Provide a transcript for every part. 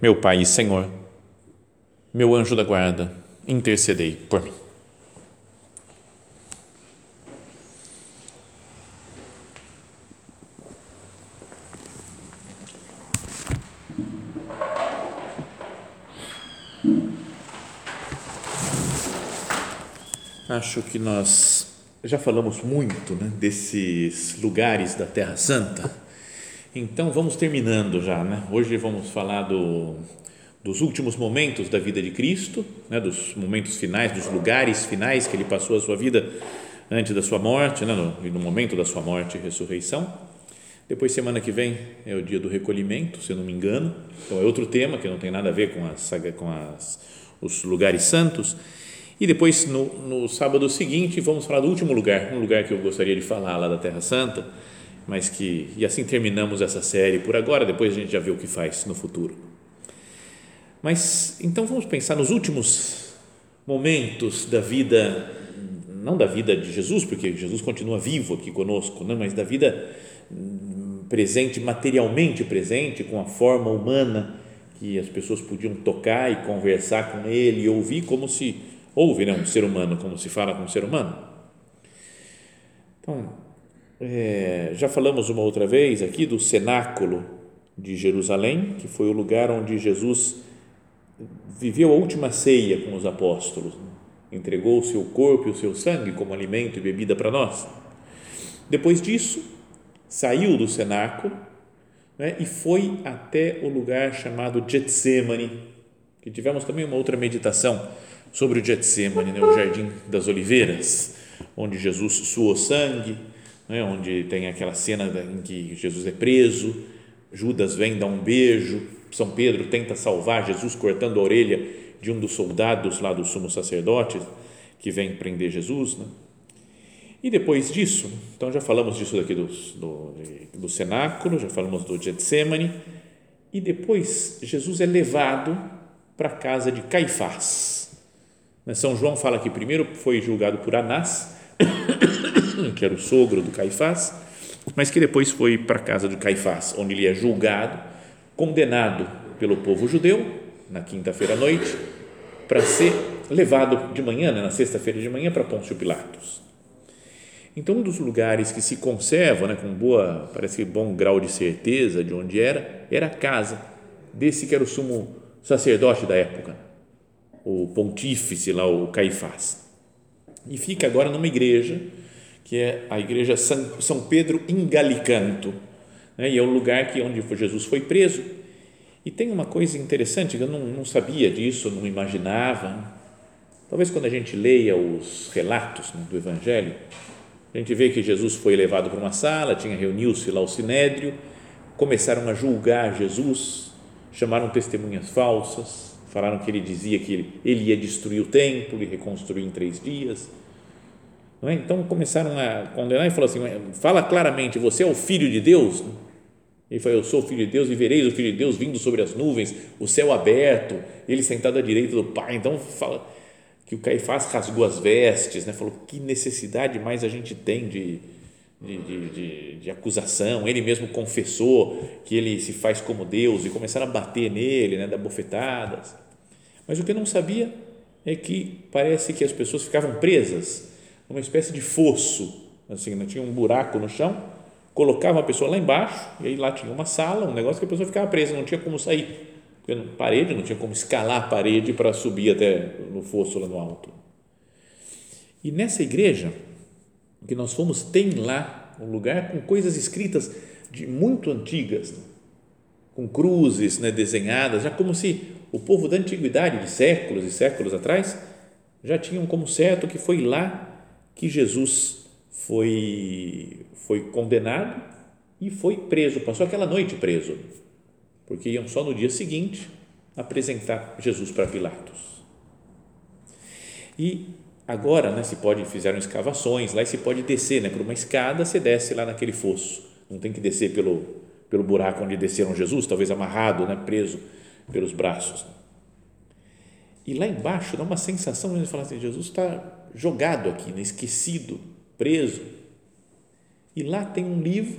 meu Pai e Senhor, meu anjo da guarda, intercedei por mim. Acho que nós já falamos muito né, desses lugares da Terra Santa então vamos terminando já, né? Hoje vamos falar do, dos últimos momentos da vida de Cristo, né? Dos momentos finais, dos lugares finais que ele passou a sua vida antes da sua morte, né? no, no momento da sua morte e ressurreição. Depois semana que vem é o dia do recolhimento, se eu não me engano. Então é outro tema que não tem nada a ver com as com as, os lugares santos. E depois no, no sábado seguinte vamos falar do último lugar, um lugar que eu gostaria de falar lá da Terra Santa mas que e assim terminamos essa série por agora, depois a gente já vê o que faz no futuro. Mas então vamos pensar nos últimos momentos da vida, não da vida de Jesus, porque Jesus continua vivo aqui conosco, né? mas da vida presente, materialmente presente, com a forma humana que as pessoas podiam tocar e conversar com ele e ouvir como se ouve né? um ser humano, como se fala com um ser humano. Então, é, já falamos uma outra vez aqui do cenáculo de Jerusalém, que foi o lugar onde Jesus viveu a última ceia com os apóstolos, entregou o seu corpo e o seu sangue como alimento e bebida para nós. Depois disso, saiu do cenáculo né, e foi até o lugar chamado Getsemane, que tivemos também uma outra meditação sobre o Getsemane, né, o Jardim das Oliveiras, onde Jesus suou sangue, né, onde tem aquela cena em que Jesus é preso, Judas vem dar um beijo, São Pedro tenta salvar Jesus cortando a orelha de um dos soldados lá do sumo sacerdote que vem prender Jesus. Né? E depois disso, então já falamos disso daqui do, do, do cenáculo, já falamos do Getsemane, e depois Jesus é levado para a casa de Caifás. Né, São João fala que primeiro foi julgado por Anás, que era o sogro do Caifás, mas que depois foi para a casa de Caifás, onde ele é julgado, condenado pelo povo judeu, na quinta-feira à noite, para ser levado de manhã, né, na sexta-feira de manhã, para Pôncio Pilatos. Então, um dos lugares que se conserva, né, com boa, parece que bom grau de certeza de onde era, era a casa desse que era o sumo sacerdote da época, o pontífice lá, o Caifás. E fica agora numa igreja que é a igreja São Pedro em Galicanto, né? e é o lugar que onde Jesus foi preso. E tem uma coisa interessante que eu não, não sabia disso, não imaginava. Talvez quando a gente leia os relatos né, do Evangelho, a gente vê que Jesus foi levado para uma sala, tinha reuniu-se lá o sinédrio, começaram a julgar Jesus, chamaram testemunhas falsas, falaram que ele dizia que ele, ele ia destruir o templo e reconstruir em três dias é? Então começaram a condenar e falou assim: fala claramente, você é o filho de Deus? Ele falou: Eu sou o filho de Deus e vereis o filho de Deus vindo sobre as nuvens, o céu aberto, ele sentado à direita do Pai. Então fala que o Caifás rasgou as vestes, né? falou: Que necessidade mais a gente tem de, de, de, de, de acusação? Ele mesmo confessou que ele se faz como Deus e começaram a bater nele, né? dar bofetadas. Mas o que eu não sabia é que parece que as pessoas ficavam presas uma espécie de fosso, assim, né? tinha um buraco no chão, colocava a pessoa lá embaixo e aí lá tinha uma sala, um negócio que a pessoa ficava presa, não tinha como sair, porque não, parede, não tinha como escalar a parede para subir até no fosso lá no alto. E nessa igreja que nós fomos tem lá um lugar com coisas escritas de muito antigas, com cruzes né, desenhadas, já como se o povo da antiguidade, de séculos e séculos atrás, já tinham como certo que foi lá que Jesus foi, foi condenado e foi preso, passou aquela noite preso, porque iam só no dia seguinte apresentar Jesus para Pilatos. E agora, né, se pode, fizeram escavações lá e se pode descer, né, por uma escada, você desce lá naquele fosso. Não tem que descer pelo, pelo buraco onde desceram Jesus, talvez amarrado, né, preso pelos braços. E lá embaixo dá uma sensação de falar assim, Jesus está jogado aqui, né, esquecido, preso. E lá tem um livro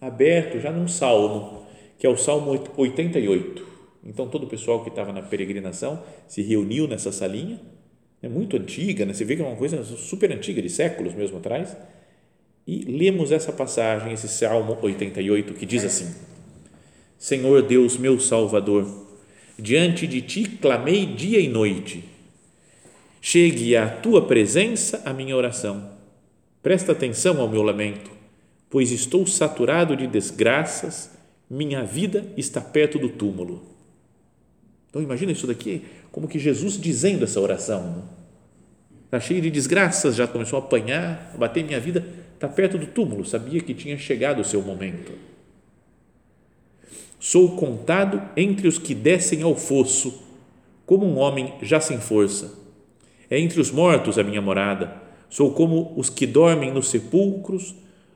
aberto já num salmo, que é o Salmo 88. Então todo o pessoal que estava na peregrinação se reuniu nessa salinha é muito antiga, né? você vê que é uma coisa super antiga, de séculos mesmo atrás, e lemos essa passagem, esse Salmo 88, que diz assim: Senhor Deus, meu Salvador, diante de ti clamei dia e noite, chegue à tua presença a minha oração. Presta atenção ao meu lamento, pois estou saturado de desgraças, minha vida está perto do túmulo. Então imagina isso daqui, como que Jesus dizendo essa oração. Está cheio de desgraças, já começou a apanhar, a bater minha vida, está perto do túmulo, sabia que tinha chegado o seu momento. Sou contado entre os que descem ao fosso, como um homem já sem força. É entre os mortos a minha morada. Sou como os que dormem nos sepulcros,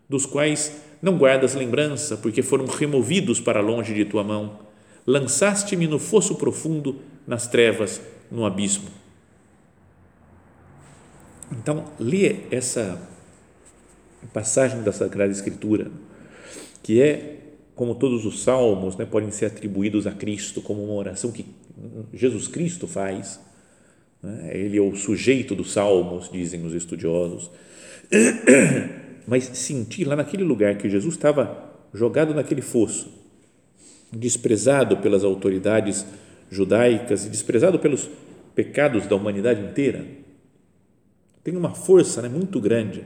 dos quais não guardas lembrança, porque foram removidos para longe de tua mão lançaste-me no fosso profundo, nas trevas, no abismo. Então, lê essa passagem da Sagrada Escritura, que é, como todos os salmos, né, podem ser atribuídos a Cristo, como uma oração que Jesus Cristo faz. Né? Ele é o sujeito dos salmos, dizem os estudiosos. Mas sentir lá naquele lugar que Jesus estava jogado naquele fosso, desprezado pelas autoridades judaicas e desprezado pelos pecados da humanidade inteira, tem uma força né, muito grande.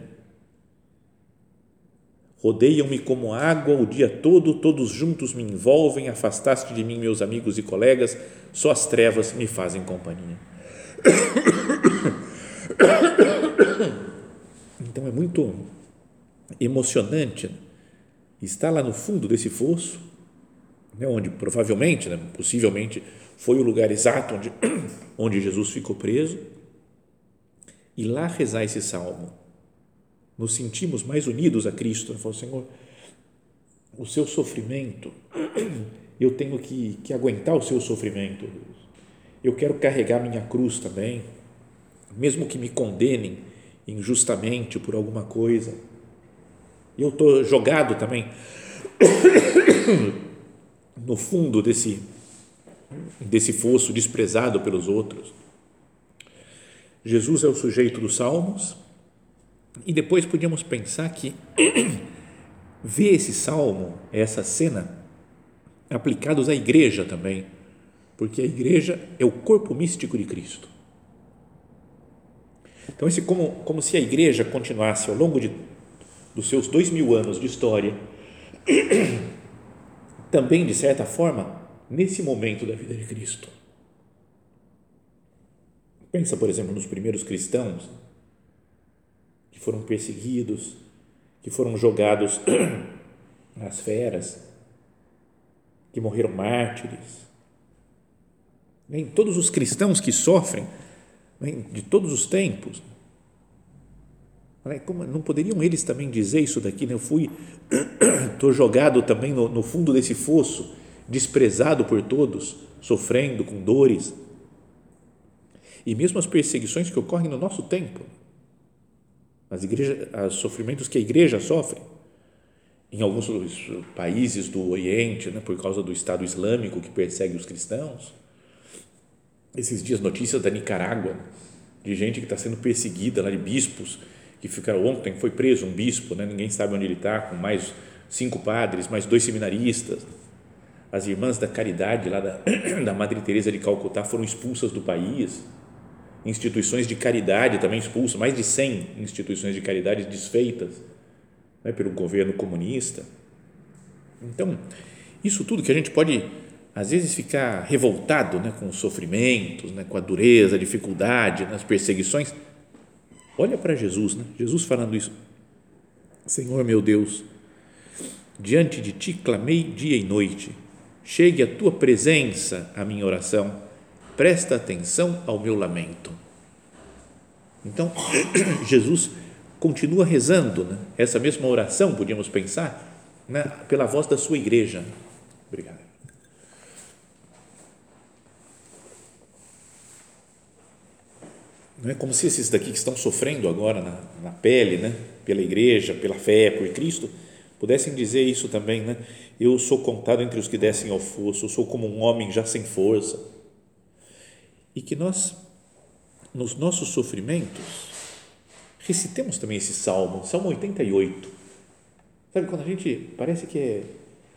Rodeiam-me como água o dia todo, todos juntos me envolvem, afastaste de mim meus amigos e colegas, só as trevas me fazem companhia. Então é muito emocionante estar lá no fundo desse fosso né, onde provavelmente, né, possivelmente, foi o lugar exato onde, onde Jesus ficou preso, e lá rezar esse salmo. Nos sentimos mais unidos a Cristo. Né? Falou, Senhor, o seu sofrimento, eu tenho que, que aguentar o seu sofrimento. Eu quero carregar minha cruz também, mesmo que me condenem injustamente por alguma coisa. Eu estou jogado também no fundo desse, desse fosso, desprezado pelos outros. Jesus é o sujeito dos salmos, e depois podíamos pensar que ver esse salmo, essa cena, aplicados à igreja também, porque a igreja é o corpo místico de Cristo. Então, esse como, como se a igreja continuasse ao longo de, dos seus dois mil anos de história também, de certa forma, nesse momento da vida de Cristo. Pensa, por exemplo, nos primeiros cristãos que foram perseguidos, que foram jogados nas feras, que morreram mártires. Em todos os cristãos que sofrem, de todos os tempos, como, não poderiam eles também dizer isso daqui? Né? Eu fui, estou jogado também no, no fundo desse fosso, desprezado por todos, sofrendo com dores. E mesmo as perseguições que ocorrem no nosso tempo, as igrejas, os sofrimentos que a igreja sofre, em alguns países do Oriente, né, por causa do Estado Islâmico que persegue os cristãos. Esses dias, notícias da Nicarágua, de gente que está sendo perseguida lá, de bispos que ficaram ontem, foi preso um bispo, né? ninguém sabe onde ele está, com mais cinco padres, mais dois seminaristas. As irmãs da caridade lá da, da Madre Teresa de Calcutá foram expulsas do país. Instituições de caridade também expulsas, mais de 100 instituições de caridade desfeitas né, pelo governo comunista. Então, isso tudo que a gente pode às vezes ficar revoltado né, com os sofrimentos, né, com a dureza, a dificuldade, nas perseguições, Olha para Jesus, né? Jesus falando isso. Senhor meu Deus, diante de ti clamei dia e noite, chegue a tua presença a minha oração, presta atenção ao meu lamento. Então, Jesus continua rezando né? essa mesma oração, podíamos pensar, né? pela voz da sua igreja. Não é como se esses daqui que estão sofrendo agora na, na pele, né? pela igreja, pela fé, por Cristo, pudessem dizer isso também, né? Eu sou contado entre os que descem ao fosso, eu sou como um homem já sem força. E que nós, nos nossos sofrimentos, recitemos também esse salmo, Salmo 88. Sabe, quando a gente parece que é,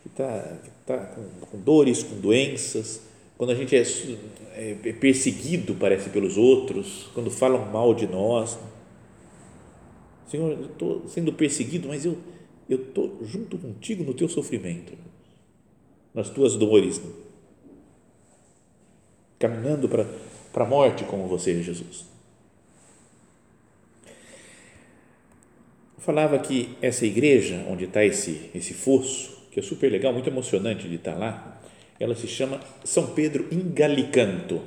está tá com, com dores, com doenças, quando a gente é, é, é perseguido, parece, pelos outros, quando falam mal de nós. Senhor, eu estou sendo perseguido, mas eu estou junto contigo no teu sofrimento, nas tuas dores, caminhando para a morte como você, Jesus. Eu falava que essa igreja, onde está esse, esse fosso, que é super legal, muito emocionante de estar tá lá, ela se chama São Pedro em Galicanto.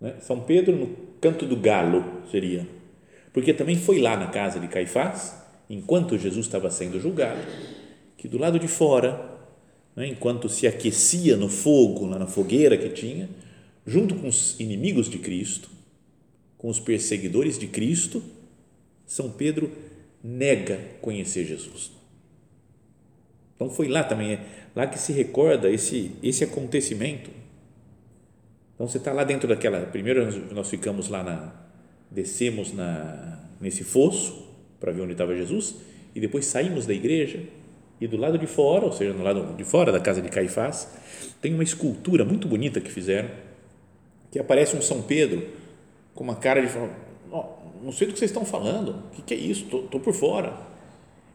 Né? São Pedro no canto do galo, seria. Porque também foi lá na casa de Caifás, enquanto Jesus estava sendo julgado, que do lado de fora, né, enquanto se aquecia no fogo, lá na fogueira que tinha, junto com os inimigos de Cristo, com os perseguidores de Cristo, São Pedro nega conhecer Jesus. Então foi lá também, é lá que se recorda esse, esse acontecimento. Então você está lá dentro daquela. Primeiro nós ficamos lá na. descemos na, nesse fosso para ver onde estava Jesus e depois saímos da igreja e do lado de fora, ou seja, no lado de fora da casa de Caifás, tem uma escultura muito bonita que fizeram que aparece um São Pedro com uma cara de oh, não sei do que vocês estão falando, o que, que é isso? Estou por fora.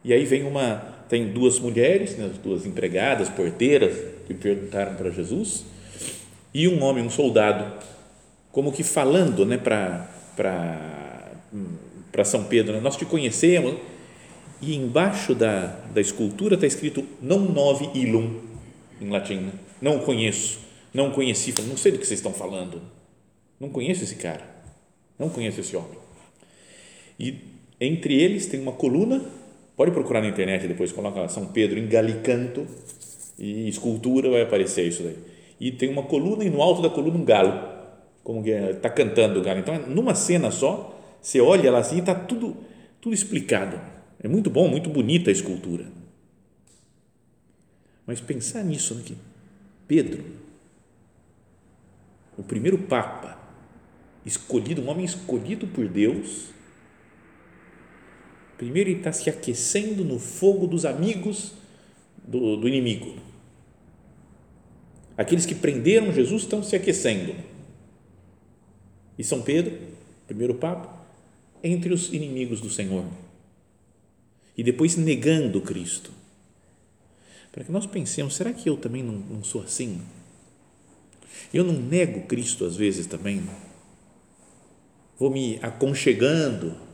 E aí vem uma tem duas mulheres, né, duas empregadas, porteiras, que perguntaram para Jesus, e um homem, um soldado, como que falando né, para São Pedro: né, Nós te conhecemos. E embaixo da, da escultura está escrito não nove ilum, em latim. Né? Não conheço, não conheci, não sei do que vocês estão falando. Não conheço esse cara, não conheço esse homem. E entre eles tem uma coluna Pode procurar na internet depois, coloca São Pedro em Galicanto e escultura vai aparecer isso daí. E tem uma coluna e no alto da coluna um galo, como que está cantando o galo. Então, numa cena só, você olha lá assim e está tudo, tudo explicado. É muito bom, muito bonita a escultura. Mas pensar nisso aqui, né, Pedro, o primeiro Papa, escolhido, um homem escolhido por Deus, Primeiro ele está se aquecendo no fogo dos amigos do, do inimigo. Aqueles que prenderam Jesus estão se aquecendo. E São Pedro, primeiro Papa, entre os inimigos do Senhor. E depois negando Cristo. Para que nós pensemos, será que eu também não, não sou assim? Eu não nego Cristo às vezes também? Vou me aconchegando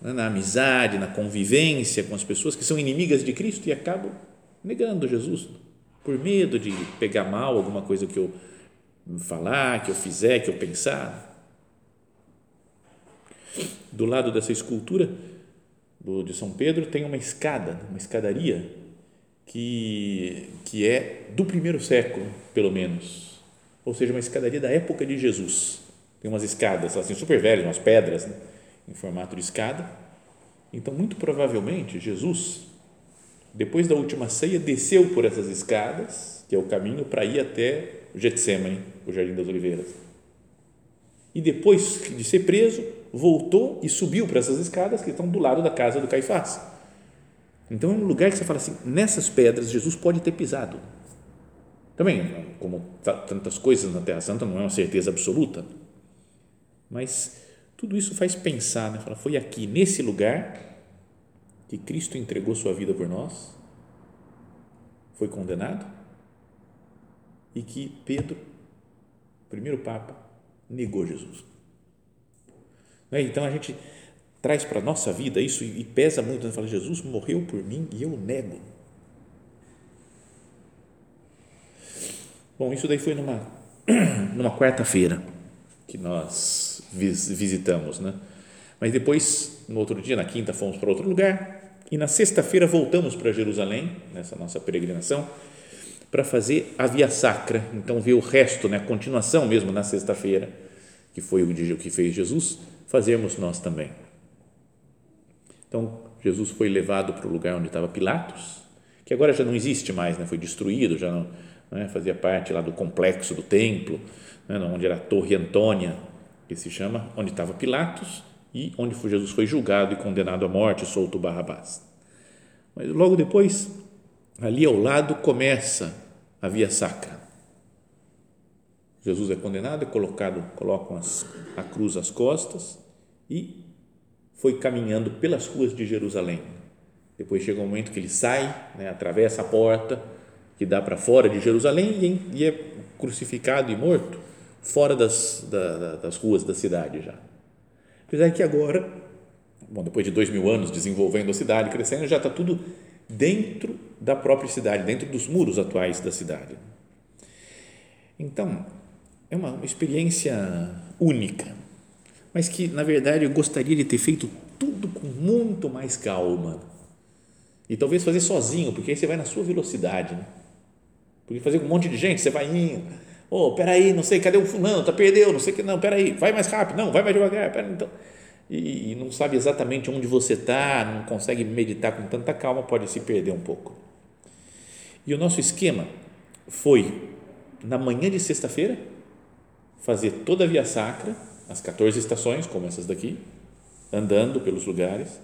na amizade, na convivência com as pessoas que são inimigas de Cristo e acabam negando Jesus por medo de pegar mal alguma coisa que eu falar, que eu fizer, que eu pensar. Do lado dessa escultura de São Pedro tem uma escada, uma escadaria que, que é do primeiro século, pelo menos, ou seja, uma escadaria da época de Jesus. Tem umas escadas assim super velhas, umas pedras, né? Em formato de escada. Então, muito provavelmente, Jesus, depois da última ceia, desceu por essas escadas, que é o caminho para ir até o Getsemane, o Jardim das Oliveiras. E depois de ser preso, voltou e subiu para essas escadas que estão do lado da casa do Caifás. Então, é um lugar que você fala assim: nessas pedras, Jesus pode ter pisado. Também, como tantas coisas na Terra Santa, não é uma certeza absoluta, mas tudo isso faz pensar, né? Fala, foi aqui, nesse lugar, que Cristo entregou sua vida por nós, foi condenado e que Pedro, primeiro Papa, negou Jesus. Né? Então a gente traz para a nossa vida isso e pesa muito, né? fala, Jesus morreu por mim e eu nego. Bom, isso daí foi numa, numa quarta-feira que nós visitamos, né? Mas depois, no outro dia, na quinta, fomos para outro lugar e na sexta-feira voltamos para Jerusalém, nessa nossa peregrinação, para fazer a Via Sacra. Então, ver o resto, né? a continuação mesmo na sexta-feira, que foi o que fez Jesus, fazermos nós também. Então, Jesus foi levado para o lugar onde estava Pilatos, que agora já não existe mais, né? foi destruído, já não né? fazia parte lá do complexo do templo, né? onde era a Torre Antônia, que se chama, onde estava Pilatos e onde Jesus foi julgado e condenado à morte, solto Barrabás. Mas logo depois, ali ao lado, começa a via sacra. Jesus é condenado, é colocado, colocam as, a cruz às costas e foi caminhando pelas ruas de Jerusalém. Depois chega um momento que ele sai, né, atravessa a porta que dá para fora de Jerusalém e, é crucificado e morto fora das, da, das ruas da cidade já. Apesar que agora, bom, depois de dois mil anos desenvolvendo a cidade, crescendo, já está tudo dentro da própria cidade, dentro dos muros atuais da cidade. Então, é uma experiência única, mas que, na verdade, eu gostaria de ter feito tudo com muito mais calma. E talvez fazer sozinho, porque aí você vai na sua velocidade. Né? Porque fazer com um monte de gente, você vai indo. Ô, oh, peraí, não sei, cadê o fulano? Tá perdeu, não sei que, não, peraí, vai mais rápido, não, vai mais devagar, peraí, então. E, e não sabe exatamente onde você está, não consegue meditar com tanta calma, pode se perder um pouco. E o nosso esquema foi, na manhã de sexta-feira, fazer toda a via sacra, as 14 estações, como essas daqui, andando pelos lugares.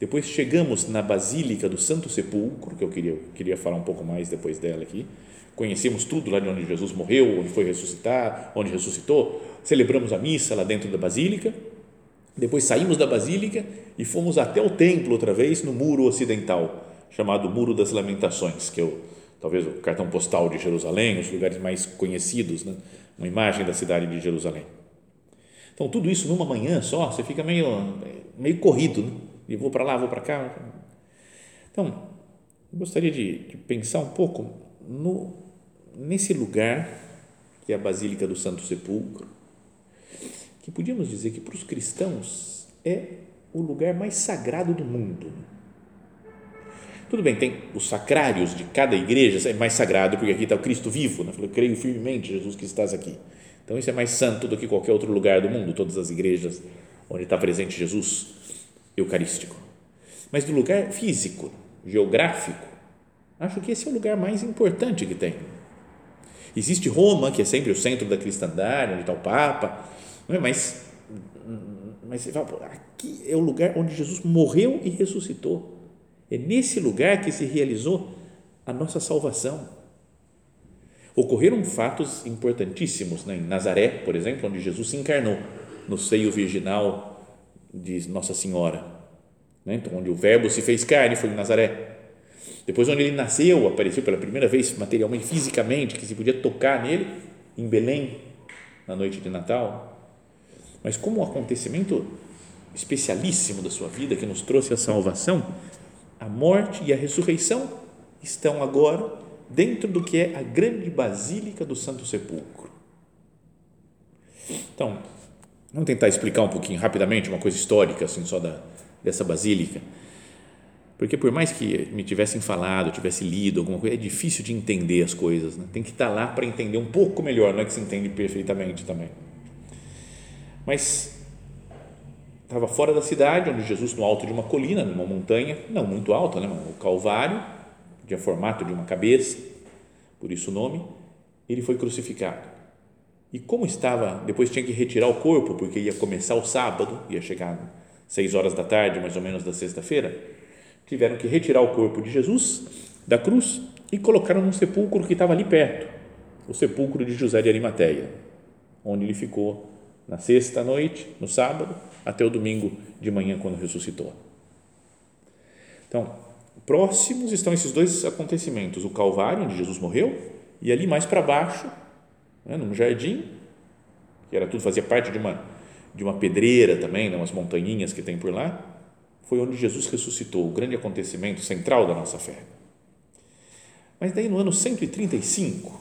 Depois chegamos na Basílica do Santo Sepulcro, que eu queria, queria falar um pouco mais depois dela aqui conhecemos tudo lá de onde Jesus morreu, onde foi ressuscitar, onde ressuscitou, celebramos a missa lá dentro da basílica, depois saímos da basílica e fomos até o templo outra vez no muro ocidental, chamado Muro das Lamentações, que é o, talvez o cartão postal de Jerusalém, os lugares mais conhecidos, né? uma imagem da cidade de Jerusalém. Então, tudo isso numa manhã só, você fica meio, meio corrido, né? e vou para lá, vou para cá. Então, gostaria de, de pensar um pouco no nesse lugar, que é a Basílica do Santo Sepulcro, que podíamos dizer que para os cristãos é o lugar mais sagrado do mundo. Tudo bem, tem os sacrários de cada igreja, é mais sagrado porque aqui está o Cristo vivo, né? eu creio firmemente, Jesus, que estás aqui. Então, isso é mais santo do que qualquer outro lugar do mundo, todas as igrejas onde está presente Jesus eucarístico. Mas do lugar físico, geográfico, acho que esse é o lugar mais importante que tem Existe Roma, que é sempre o centro da cristandade, onde está o Papa, é? mas, mas você aqui é o lugar onde Jesus morreu e ressuscitou. É nesse lugar que se realizou a nossa salvação. Ocorreram fatos importantíssimos né? em Nazaré, por exemplo, onde Jesus se encarnou no seio virginal de Nossa Senhora, né? então, onde o Verbo se fez carne foi em Nazaré depois, onde ele nasceu, apareceu pela primeira vez materialmente, fisicamente, que se podia tocar nele, em Belém, na noite de Natal. Mas, como um acontecimento especialíssimo da sua vida, que nos trouxe a salvação, a morte e a ressurreição estão agora dentro do que é a grande basílica do Santo Sepulcro. Então, vamos tentar explicar um pouquinho rapidamente uma coisa histórica assim só da dessa basílica. Porque por mais que me tivessem falado, tivesse lido alguma coisa, é difícil de entender as coisas. Né? Tem que estar lá para entender um pouco melhor, não é que se entende perfeitamente também. Mas estava fora da cidade, onde Jesus, no alto de uma colina, numa montanha, não muito alta, né? o Calvário, tinha formato de uma cabeça, por isso o nome, ele foi crucificado. E como estava, depois tinha que retirar o corpo, porque ia começar o sábado, ia chegar seis horas da tarde, mais ou menos da sexta-feira, tiveram que retirar o corpo de Jesus da cruz e colocaram num sepulcro que estava ali perto, o sepulcro de José de Arimateia, onde ele ficou na sexta noite, no sábado, até o domingo de manhã, quando ressuscitou. Então, próximos estão esses dois acontecimentos: o Calvário, onde Jesus morreu, e ali mais para baixo, né, num jardim, que era tudo, fazia parte de uma, de uma pedreira também, né, umas montanhinhas que tem por lá, foi onde Jesus ressuscitou, o grande acontecimento central da nossa fé. Mas daí no ano 135,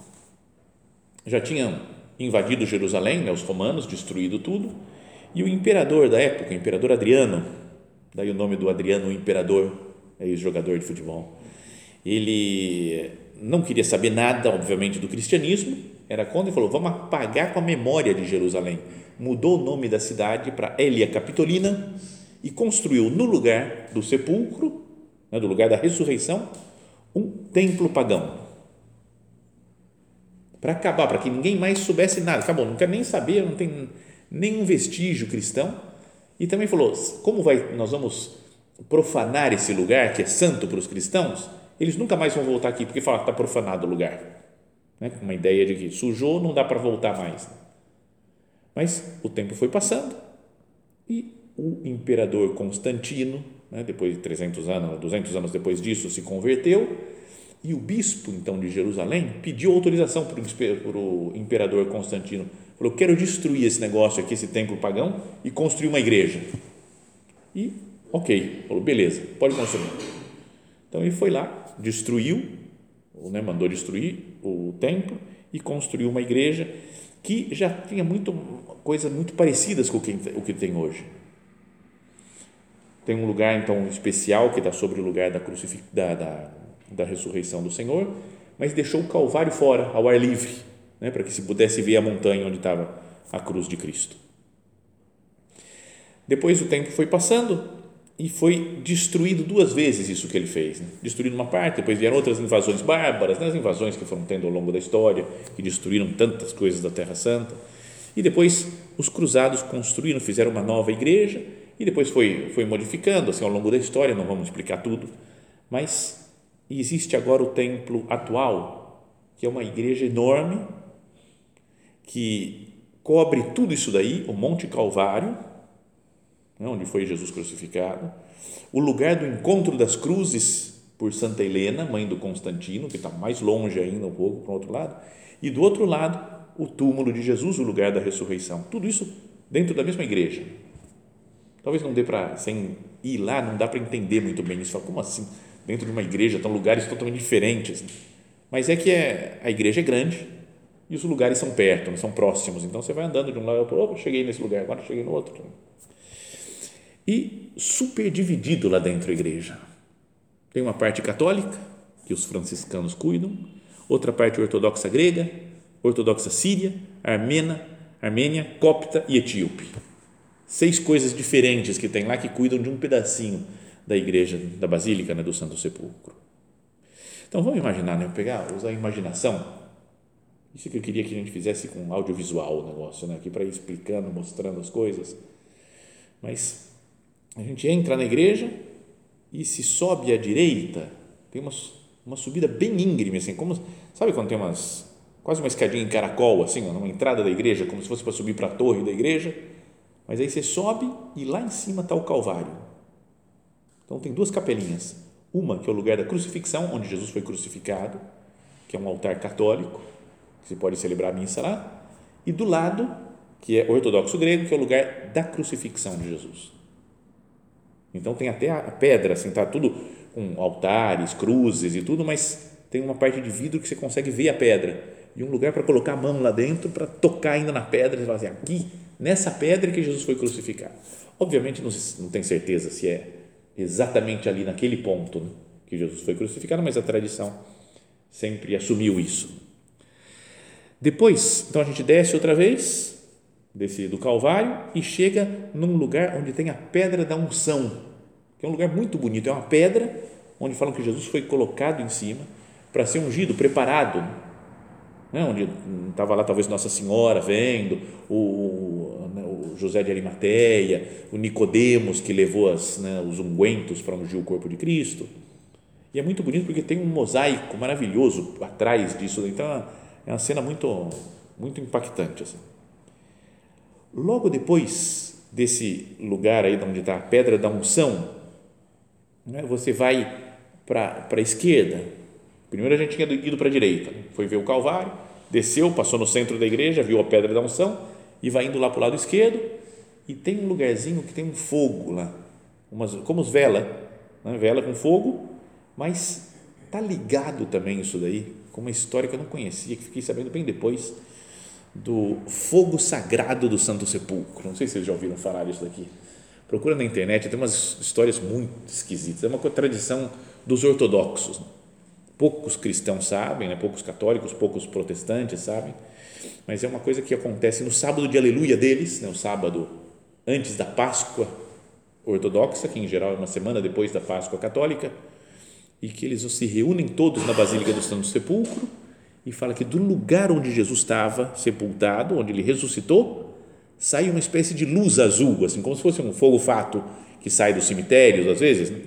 já tinham invadido Jerusalém, né, os romanos, destruído tudo, e o imperador da época, o imperador Adriano, daí o nome do Adriano, o imperador, ex-jogador de futebol, ele não queria saber nada, obviamente, do cristianismo, era contra e falou: vamos apagar com a memória de Jerusalém. Mudou o nome da cidade para Elia Capitolina e construiu no lugar do sepulcro, né, do lugar da ressurreição, um templo pagão. Para acabar, para que ninguém mais soubesse nada. Acabou, não quer nem saber, não tem nenhum vestígio cristão. E também falou: como vai, nós vamos profanar esse lugar que é santo para os cristãos? Eles nunca mais vão voltar aqui porque fala que está profanado o lugar. Né? Uma ideia de que sujou, não dá para voltar mais. Mas o tempo foi passando e o imperador Constantino, né, depois de 300 anos, 200 anos depois disso, se converteu e o bispo, então, de Jerusalém pediu autorização para o imperador Constantino. Falou: Quero destruir esse negócio aqui, esse templo pagão, e construir uma igreja. E, ok, falou: Beleza, pode construir. Então ele foi lá, destruiu, né, mandou destruir o templo e construiu uma igreja que já tinha muito, coisas muito parecidas com o que, o que tem hoje tem um lugar, então, especial que está sobre o lugar da, crucifix, da, da, da ressurreição do Senhor, mas deixou o Calvário fora, ao ar livre, né, para que se pudesse ver a montanha onde estava a cruz de Cristo. Depois o tempo foi passando e foi destruído duas vezes isso que ele fez. Né? Destruído uma parte, depois vieram outras invasões bárbaras, né? as invasões que foram tendo ao longo da história, que destruíram tantas coisas da Terra Santa. E depois os cruzados construíram, fizeram uma nova igreja e depois foi, foi modificando assim, ao longo da história, não vamos explicar tudo, mas existe agora o templo atual, que é uma igreja enorme, que cobre tudo isso daí, o Monte Calvário, né, onde foi Jesus crucificado, o lugar do encontro das cruzes por Santa Helena, mãe do Constantino, que está mais longe ainda um pouco para o outro lado, e do outro lado, o túmulo de Jesus, o lugar da ressurreição. Tudo isso dentro da mesma igreja. Talvez não dê para, sem ir lá, não dá para entender muito bem isso. Como assim? Dentro de uma igreja, estão lugares totalmente diferentes. Mas é que é, a igreja é grande e os lugares são perto, são próximos. Então você vai andando de um lado para o outro, cheguei nesse lugar, agora cheguei no outro. E super dividido lá dentro da igreja. Tem uma parte católica, que os franciscanos cuidam, outra parte ortodoxa grega, ortodoxa síria, armena, armênia, copta e etíope seis coisas diferentes que tem lá que cuidam de um pedacinho da igreja, da basílica, né, do Santo Sepulcro. Então vamos imaginar, né, pegar, usar a imaginação. Isso que eu queria que a gente fizesse com audiovisual o negócio, né, aqui para ir explicando, mostrando as coisas. Mas a gente entra na igreja e se sobe à direita, tem uma, uma subida bem íngreme, assim, como, sabe quando tem umas, quase uma escadinha em caracol, assim, numa entrada da igreja, como se fosse para subir para a torre da igreja, mas aí você sobe e lá em cima está o Calvário. Então tem duas capelinhas. Uma que é o lugar da crucifixão, onde Jesus foi crucificado, que é um altar católico, que você pode celebrar a missa lá. E do lado, que é ortodoxo grego, que é o lugar da crucifixão de Jesus. Então tem até a pedra, assim, tá tudo com altares, cruzes e tudo, mas tem uma parte de vidro que você consegue ver a pedra e um lugar para colocar a mão lá dentro para tocar ainda na pedra e falar assim, aqui nessa pedra que Jesus foi crucificado. Obviamente não, não tem certeza se é exatamente ali naquele ponto né, que Jesus foi crucificado, mas a tradição sempre assumiu isso. Depois, então a gente desce outra vez, desce do Calvário e chega num lugar onde tem a pedra da unção, que é um lugar muito bonito, é uma pedra onde falam que Jesus foi colocado em cima para ser ungido, preparado né, onde estava lá talvez Nossa Senhora vendo, o, José de Arimateia, o Nicodemos que levou as, né, os ungüentos para ungir o corpo de Cristo. E é muito bonito porque tem um mosaico maravilhoso atrás disso. Então é uma cena muito muito impactante assim. Logo depois desse lugar aí onde está a pedra da unção, né, você vai para a esquerda Primeiro a gente tinha ido para a direita, foi ver o Calvário, desceu, passou no centro da igreja, viu a pedra da unção e vai indo lá para o lado esquerdo e tem um lugarzinho que tem um fogo lá, umas, como os vela, né? vela com fogo, mas está ligado também isso daí com uma história que eu não conhecia, que fiquei sabendo bem depois, do fogo sagrado do Santo Sepulcro. Não sei se vocês já ouviram falar disso daqui. Procura na internet, tem umas histórias muito esquisitas. É uma tradição dos ortodoxos. Poucos cristãos sabem, né? poucos católicos, poucos protestantes sabem, mas é uma coisa que acontece no sábado de aleluia deles, né? o sábado antes da Páscoa ortodoxa, que em geral é uma semana depois da Páscoa católica, e que eles se reúnem todos na Basílica do Santo Sepulcro e fala que do lugar onde Jesus estava sepultado, onde ele ressuscitou, sai uma espécie de luz azul, assim como se fosse um fogo fato que sai dos cemitérios às vezes, né?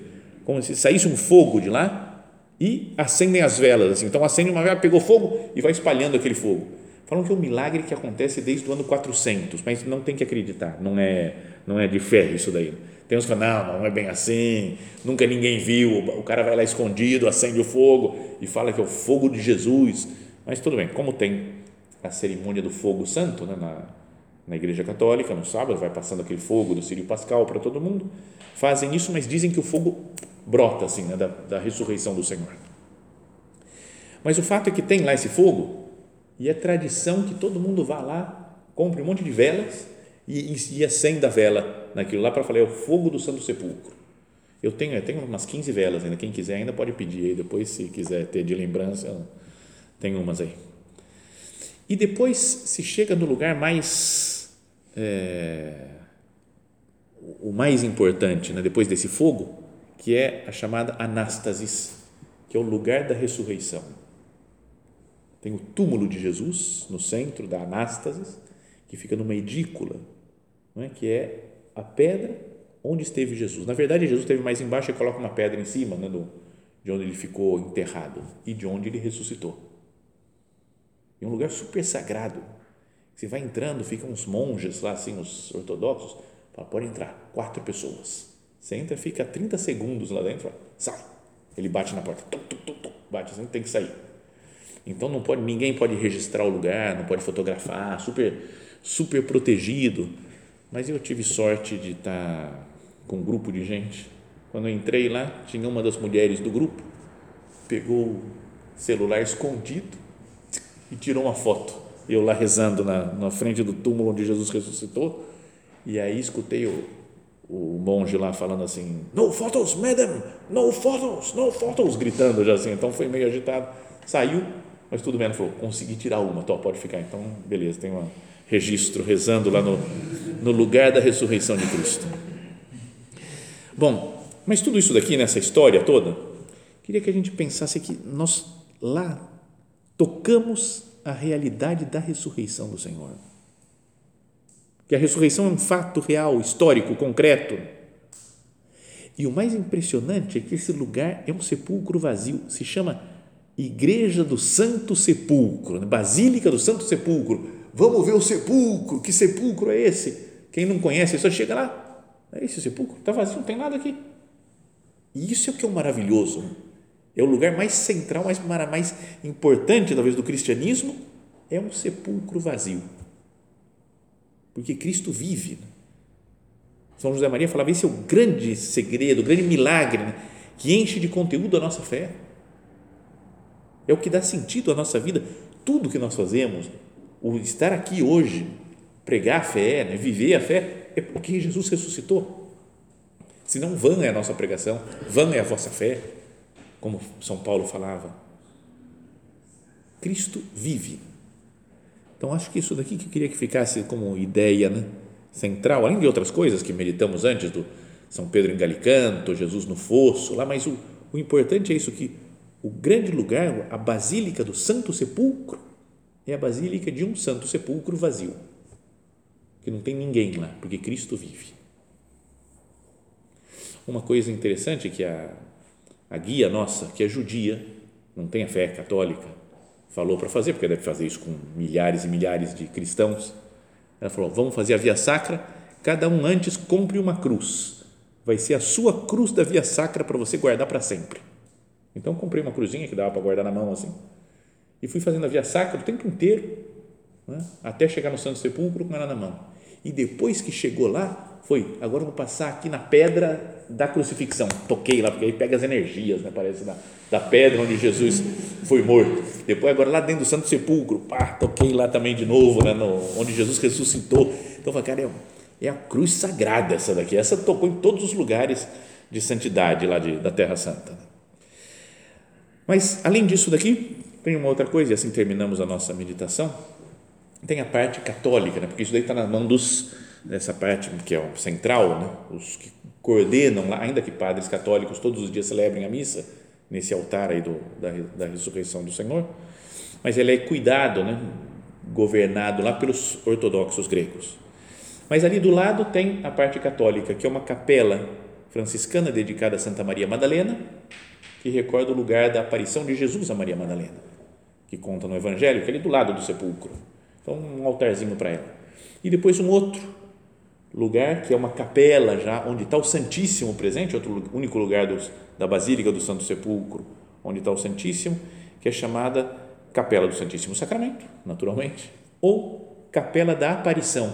como se saísse um fogo de lá e acendem as velas, assim. Então acende uma vela, pegou fogo e vai espalhando aquele fogo. Falam que é um milagre que acontece desde o ano 400, mas não tem que acreditar, não é, não é de fé isso daí. Tem uns que falam, não, não é bem assim, nunca ninguém viu, o cara vai lá escondido, acende o fogo e fala que é o fogo de Jesus. Mas tudo bem, como tem a cerimônia do fogo santo né, na, na Igreja Católica, no sábado, vai passando aquele fogo do Sírio Pascal para todo mundo, fazem isso, mas dizem que o fogo brota assim, né, da, da ressurreição do Senhor. Mas o fato é que tem lá esse fogo e é tradição que todo mundo vá lá, compre um monte de velas e, e, e acenda a vela naquilo lá para falar, é o fogo do Santo Sepulcro. Eu tenho, eu tenho umas 15 velas ainda, quem quiser ainda pode pedir aí, depois se quiser ter de lembrança, tem umas aí. E depois se chega no lugar mais, é, o mais importante, né, depois desse fogo, que é a chamada Anástasis, que é o lugar da ressurreição. Tem o túmulo de Jesus no centro da Anástasis, que fica numa edícula, é? que é a pedra onde esteve Jesus. Na verdade, Jesus esteve mais embaixo e coloca uma pedra em cima né, do, de onde ele ficou enterrado e de onde ele ressuscitou. É um lugar super sagrado. Você vai entrando, ficam uns monges lá, assim, os ortodoxos, fala, pode entrar, quatro pessoas. Você entra, fica 30 segundos lá dentro, sai. Ele bate na porta, tum, tum, tum, bate assim, tem que sair. Então não pode, ninguém pode registrar o lugar, não pode fotografar, super, super protegido mas eu tive sorte de estar com um grupo de gente. Quando eu entrei lá, tinha uma das mulheres do grupo, pegou o celular escondido e tirou uma foto. Eu lá rezando na, na frente do túmulo onde Jesus ressuscitou, e aí escutei o, o monge lá falando assim: No photos, madam, no photos, no photos, gritando já assim. Então foi meio agitado. Saiu, mas tudo bem. Falou: Consegui tirar uma, tô, pode ficar. Então, beleza, tem um registro rezando lá no, no lugar da ressurreição de Cristo. Bom, mas tudo isso daqui nessa história toda, queria que a gente pensasse que nós lá tocamos a realidade da ressurreição do Senhor. Que a ressurreição é um fato real, histórico, concreto. E o mais impressionante é que esse lugar é um sepulcro vazio, se chama Igreja do Santo Sepulcro, né? Basílica do Santo Sepulcro. Vamos ver o sepulcro, que sepulcro é esse? Quem não conhece, só chega lá, é esse sepulcro, está vazio, não tem nada aqui. E isso é o que é o maravilhoso. É o lugar mais central, mais, mais importante, talvez, do cristianismo, é um sepulcro vazio. Porque Cristo vive. Né? São José Maria falava, esse é o grande segredo, o grande milagre né? que enche de conteúdo a nossa fé. É o que dá sentido à nossa vida. Tudo que nós fazemos, o estar aqui hoje, pregar a fé, né, viver a fé, é porque Jesus ressuscitou. Senão, vã é a nossa pregação, vã é a vossa fé, como São Paulo falava. Cristo vive. Então, acho que isso daqui que eu queria que ficasse como ideia né, central, além de outras coisas que meditamos antes, do São Pedro em Galicanto, Jesus no fosso, lá, mas o, o importante é isso que o grande lugar, a Basílica do Santo Sepulcro, é a Basílica de um Santo Sepulcro vazio que não tem ninguém lá, porque Cristo vive. Uma coisa interessante que a, a guia nossa, que é judia, não tem a fé católica, falou para fazer, porque deve fazer isso com milhares e milhares de cristãos. Ela falou: vamos fazer a via sacra, cada um antes compre uma cruz. Vai ser a sua cruz da via sacra para você guardar para sempre. Então comprei uma cruzinha que dava para guardar na mão assim. E fui fazendo a via sacra o tempo inteiro, né? até chegar no Santo Sepulcro com ela na mão. E depois que chegou lá, Foi, agora vou passar aqui na pedra da crucifixão. Toquei lá, porque aí pega as energias, né? Parece da, da pedra onde Jesus foi morto. Depois, agora lá dentro do Santo Sepulcro, pá, toquei lá também de novo, né? No, onde Jesus ressuscitou. Então, falei, cara, é, é a cruz sagrada essa daqui. Essa tocou em todos os lugares de santidade lá de, da Terra Santa. Mas, além disso daqui, tem uma outra coisa, e assim terminamos a nossa meditação. Tem a parte católica, né? porque isso daí está na mão dos, dessa parte que é o central, né? os que coordenam lá, ainda que padres católicos todos os dias celebrem a missa, nesse altar aí do, da, da ressurreição do Senhor, mas ele é cuidado, né? governado lá pelos ortodoxos gregos. Mas ali do lado tem a parte católica, que é uma capela franciscana dedicada a Santa Maria Madalena, que recorda o lugar da aparição de Jesus a Maria Madalena, que conta no Evangelho, que é ali do lado do sepulcro. Então, um altarzinho para ela. E depois um outro lugar, que é uma capela já, onde está o Santíssimo presente, outro único lugar dos, da Basílica do Santo Sepulcro, onde está o Santíssimo, que é chamada Capela do Santíssimo Sacramento, naturalmente, ou Capela da Aparição,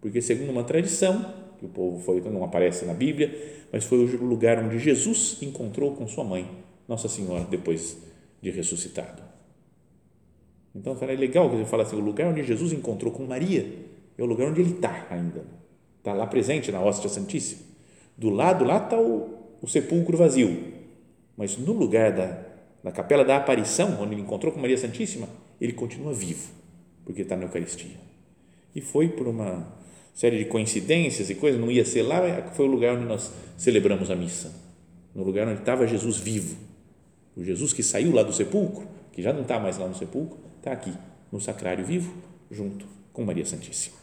porque segundo uma tradição, que o povo foi, não aparece na Bíblia, mas foi o lugar onde Jesus encontrou com sua mãe, Nossa Senhora, depois de ressuscitado. Então, é legal que ele fala assim, o lugar onde Jesus encontrou com Maria é o lugar onde ele está ainda está lá presente na hóstia santíssima. Do lado lá está o, o sepulcro vazio, mas no lugar da, da capela da aparição, onde ele encontrou com Maria Santíssima, ele continua vivo, porque está na Eucaristia. E foi por uma série de coincidências e coisas, não ia ser lá, foi o lugar onde nós celebramos a missa, no lugar onde estava Jesus vivo. O Jesus que saiu lá do sepulcro, que já não está mais lá no sepulcro, está aqui, no sacrário vivo, junto com Maria Santíssima.